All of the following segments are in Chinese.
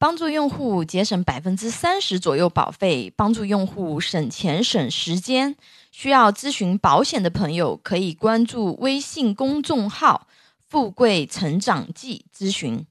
帮助用户节省百分之三十左右保费，帮助用户省钱省时间。需要咨询保险的朋友，可以关注微信公众号“富贵成长记”咨询。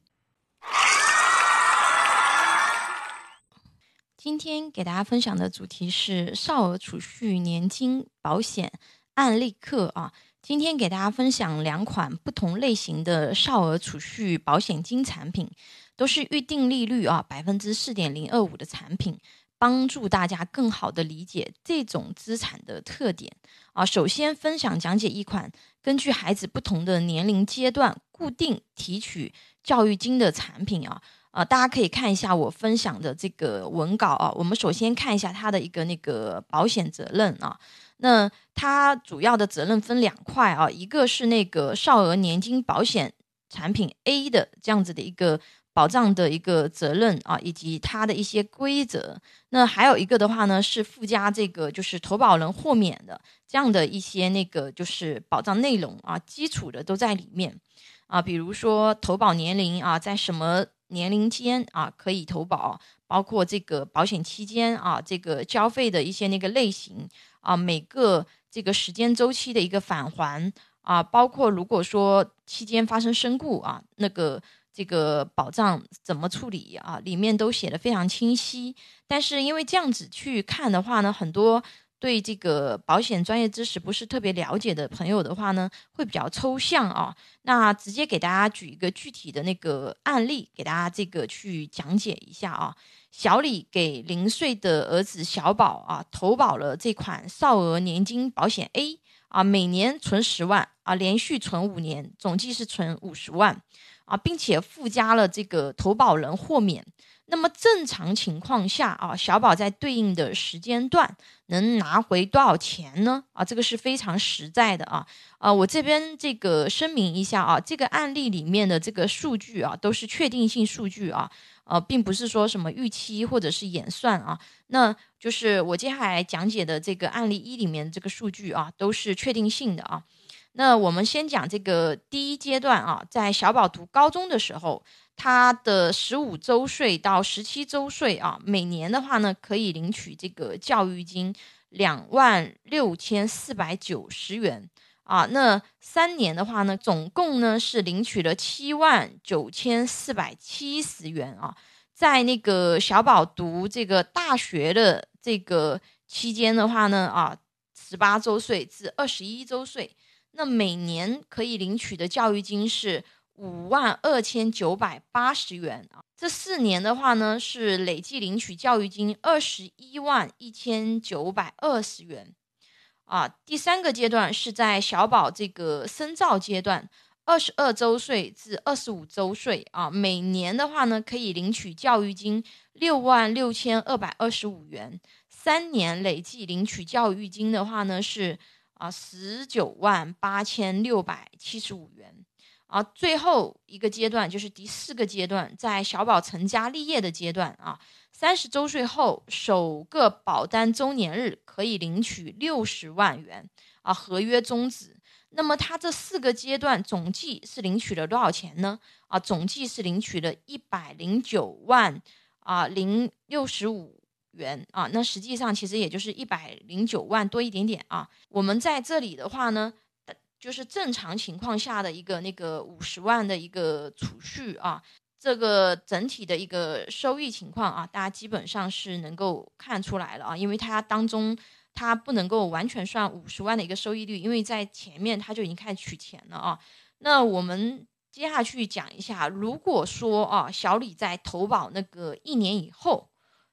今天给大家分享的主题是少儿储蓄年金保险案例课啊。今天给大家分享两款不同类型的少儿储蓄保险金产品。都是预定利率啊，百分之四点零二五的产品，帮助大家更好的理解这种资产的特点啊。首先分享讲解一款根据孩子不同的年龄阶段固定提取教育金的产品啊。呃，大家可以看一下我分享的这个文稿啊。我们首先看一下它的一个那个保险责任啊。那它主要的责任分两块啊，一个是那个少儿年金保险产品 A 的这样子的一个。保障的一个责任啊，以及它的一些规则。那还有一个的话呢，是附加这个就是投保人豁免的这样的一些那个就是保障内容啊，基础的都在里面啊。比如说投保年龄啊，在什么年龄间啊可以投保，包括这个保险期间啊，这个交费的一些那个类型啊，每个这个时间周期的一个返还啊，包括如果说期间发生身故啊，那个。这个保障怎么处理啊？里面都写的非常清晰。但是因为这样子去看的话呢，很多对这个保险专业知识不是特别了解的朋友的话呢，会比较抽象啊。那直接给大家举一个具体的那个案例，给大家这个去讲解一下啊。小李给零岁的儿子小宝啊投保了这款少儿年金保险 A 啊，每年存十万啊，连续存五年，总计是存五十万。啊，并且附加了这个投保人豁免。那么正常情况下啊，小宝在对应的时间段能拿回多少钱呢？啊，这个是非常实在的啊。啊，我这边这个声明一下啊，这个案例里面的这个数据啊，都是确定性数据啊，呃，并不是说什么预期或者是演算啊。那就是我接下来讲解的这个案例一里面这个数据啊，都是确定性的啊。那我们先讲这个第一阶段啊，在小宝读高中的时候，他的十五周岁到十七周岁啊，每年的话呢，可以领取这个教育金两万六千四百九十元啊。那三年的话呢，总共呢是领取了七万九千四百七十元啊。在那个小宝读这个大学的这个期间的话呢，啊，十八周岁至二十一周岁。那每年可以领取的教育金是五万二千九百八十元啊，这四年的话呢是累计领取教育金二十一万一千九百二十元啊。第三个阶段是在小宝这个深造阶段，二十二周岁至二十五周岁啊，每年的话呢可以领取教育金六万六千二百二十五元，三年累计领取教育金的话呢是。啊，十九万八千六百七十五元。啊，最后一个阶段就是第四个阶段，在小宝成家立业的阶段啊，三十周岁后首个保单周年日可以领取六十万元啊，合约终止。那么他这四个阶段总计是领取了多少钱呢？啊，总计是领取了一百零九万啊零六十五。元啊，那实际上其实也就是一百零九万多一点点啊。我们在这里的话呢，就是正常情况下的一个那个五十万的一个储蓄啊，这个整体的一个收益情况啊，大家基本上是能够看出来了啊。因为它当中它不能够完全算五十万的一个收益率，因为在前面它就已经开始取钱了啊。那我们接下去讲一下，如果说啊，小李在投保那个一年以后。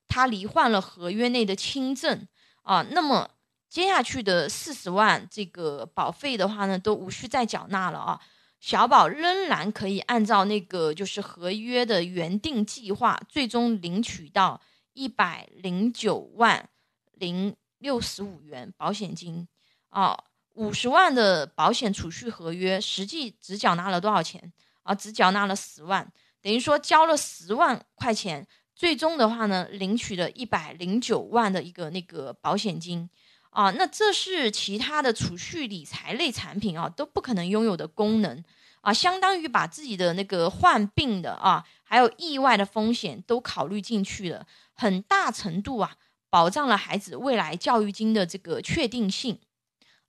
他罹患了合约内的轻症啊，那么接下去的四十万这个保费的话呢，都无需再缴纳了啊。小宝仍然可以按照那个就是合约的原定计划，最终领取到一百零九万零六十五元保险金啊。五十万的保险储蓄合约，实际只缴纳了多少钱啊？只缴纳了十万，等于说交了十万块钱。最终的话呢，领取了一百零九万的一个那个保险金啊，那这是其他的储蓄理财类产品啊都不可能拥有的功能啊，相当于把自己的那个患病的啊，还有意外的风险都考虑进去了，很大程度啊保障了孩子未来教育金的这个确定性，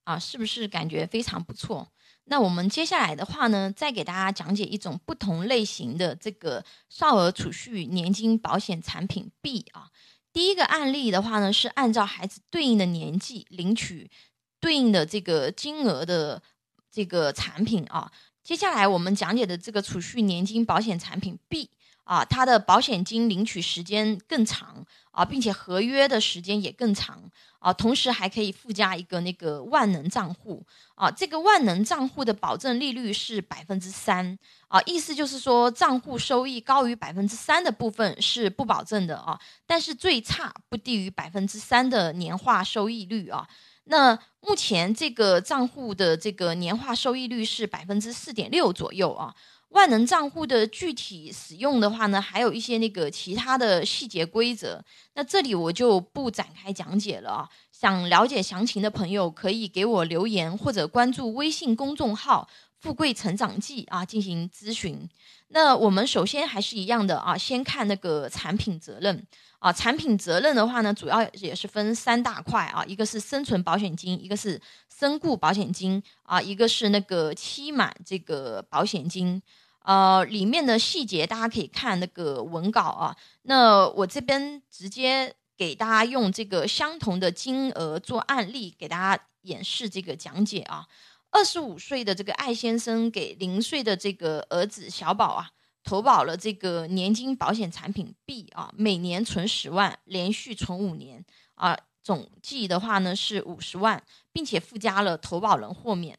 啊，是不是感觉非常不错？那我们接下来的话呢，再给大家讲解一种不同类型的这个少儿储蓄年金保险产品 B 啊。第一个案例的话呢，是按照孩子对应的年纪领取对应的这个金额的这个产品啊。接下来我们讲解的这个储蓄年金保险产品 B。啊，它的保险金领取时间更长啊，并且合约的时间也更长啊，同时还可以附加一个那个万能账户啊，这个万能账户的保证利率是百分之三啊，意思就是说账户收益高于百分之三的部分是不保证的啊，但是最差不低于百分之三的年化收益率啊。那目前这个账户的这个年化收益率是百分之四点六左右啊。万能账户的具体使用的话呢，还有一些那个其他的细节规则，那这里我就不展开讲解了啊。想了解详情的朋友可以给我留言或者关注微信公众号“富贵成长记”啊进行咨询。那我们首先还是一样的啊，先看那个产品责任啊。产品责任的话呢，主要也是分三大块啊，一个是生存保险金，一个是身故保险金啊，一个是那个期满这个保险金。呃，里面的细节大家可以看那个文稿啊。那我这边直接给大家用这个相同的金额做案例，给大家演示这个讲解啊。二十五岁的这个艾先生给零岁的这个儿子小宝啊，投保了这个年金保险产品 B 啊，每年存十万，连续存五年啊，总计的话呢是五十万，并且附加了投保人豁免。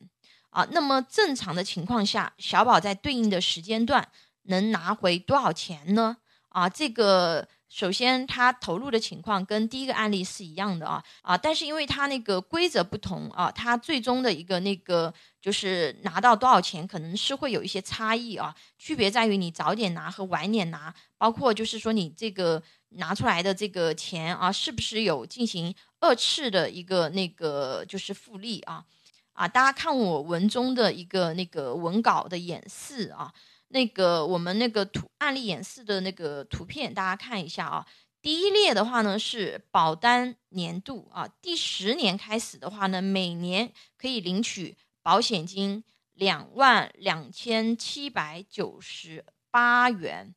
啊，那么正常的情况下，小宝在对应的时间段能拿回多少钱呢？啊，这个首先他投入的情况跟第一个案例是一样的啊啊，但是因为他那个规则不同啊，他最终的一个那个就是拿到多少钱，可能是会有一些差异啊，区别在于你早点拿和晚点拿，包括就是说你这个拿出来的这个钱啊，是不是有进行二次的一个那个就是复利啊？啊，大家看我文中的一个那个文稿的演示啊，那个我们那个图案例演示的那个图片，大家看一下啊。第一列的话呢是保单年度啊，第十年开始的话呢，每年可以领取保险金两万两千七百九十八元，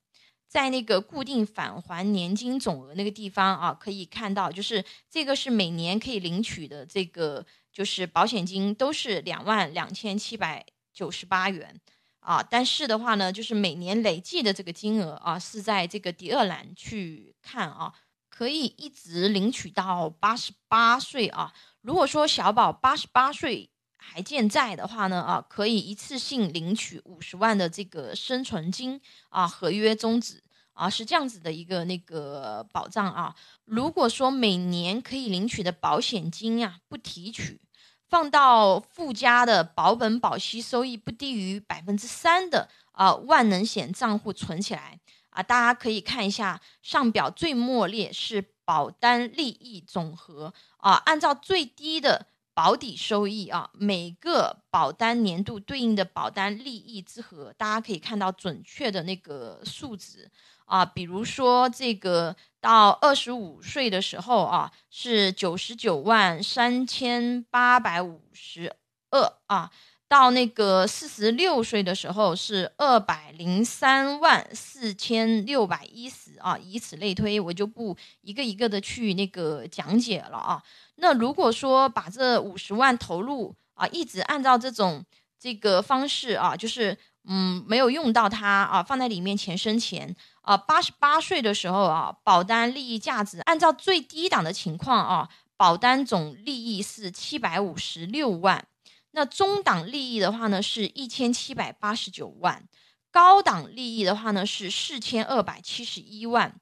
在那个固定返还年金总额那个地方啊，可以看到，就是这个是每年可以领取的这个。就是保险金都是两万两千七百九十八元啊，但是的话呢，就是每年累计的这个金额啊，是在这个第二栏去看啊，可以一直领取到八十八岁啊。如果说小宝八十八岁还健在的话呢啊，可以一次性领取五十万的这个生存金啊，合约终止。啊，是这样子的一个那个保障啊。如果说每年可以领取的保险金呀不提取，放到附加的保本保息收益不低于百分之三的啊万能险账户存起来。啊，大家可以看一下上表最末列是保单利益总和。啊，按照最低的保底收益啊，每个保单年度对应的保单利益之和，大家可以看到准确的那个数值。啊，比如说这个到二十五岁的时候啊，是九十九万三千八百五十二啊，到那个四十六岁的时候是二百零三万四千六百一十啊，以此类推，我就不一个一个的去那个讲解了啊。那如果说把这五十万投入啊，一直按照这种这个方式啊，就是嗯没有用到它啊，放在里面钱生钱。啊，八十八岁的时候啊，保单利益价值按照最低档的情况啊，保单总利益是七百五十六万，那中档利益的话呢是一千七百八十九万，高档利益的话呢是四千二百七十一万，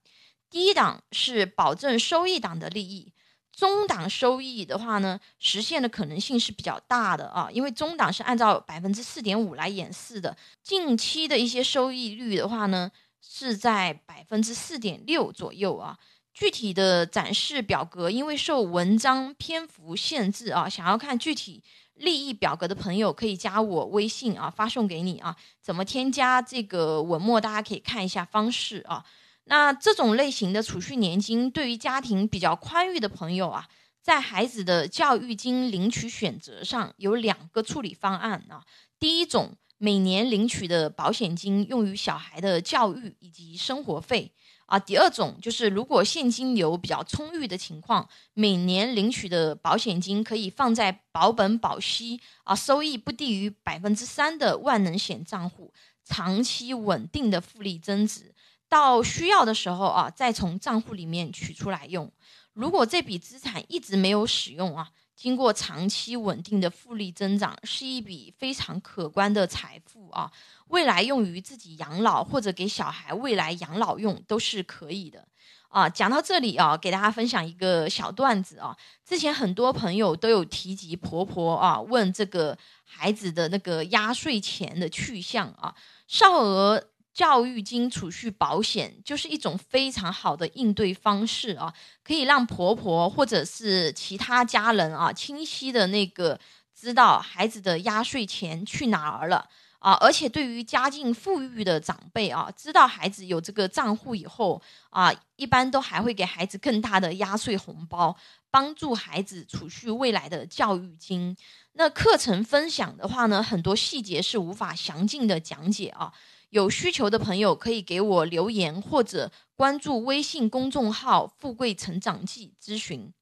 低档是保证收益档的利益，中档收益的话呢，实现的可能性是比较大的啊，因为中档是按照百分之四点五来演示的，近期的一些收益率的话呢。是在百分之四点六左右啊。具体的展示表格，因为受文章篇幅限制啊，想要看具体利益表格的朋友可以加我微信啊，发送给你啊。怎么添加这个文末？大家可以看一下方式啊。那这种类型的储蓄年金，对于家庭比较宽裕的朋友啊，在孩子的教育金领取选择上有两个处理方案啊。第一种，每年领取的保险金用于小孩的教育以及生活费啊。第二种就是，如果现金流比较充裕的情况，每年领取的保险金可以放在保本保息啊，收益不低于百分之三的万能险账户，长期稳定的复利增值。到需要的时候啊，再从账户里面取出来用。如果这笔资产一直没有使用啊，经过长期稳定的复利增长，是一笔非常可观的财富啊。未来用于自己养老或者给小孩未来养老用都是可以的啊。讲到这里啊，给大家分享一个小段子啊。之前很多朋友都有提及婆婆啊，问这个孩子的那个压岁钱的去向啊，少儿。教育金储蓄保险就是一种非常好的应对方式啊，可以让婆婆或者是其他家人啊，清晰的那个知道孩子的压岁钱去哪儿了啊，而且对于家境富裕的长辈啊，知道孩子有这个账户以后啊，一般都还会给孩子更大的压岁红包，帮助孩子储蓄未来的教育金。那课程分享的话呢，很多细节是无法详尽的讲解啊。有需求的朋友可以给我留言，或者关注微信公众号“富贵成长记”咨询。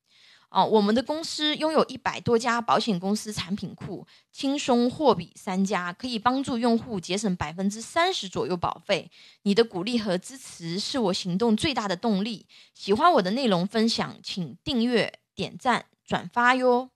啊，我们的公司拥有一百多家保险公司产品库，轻松货比三家，可以帮助用户节省百分之三十左右保费。你的鼓励和支持是我行动最大的动力。喜欢我的内容分享，请订阅、点赞、转发哟。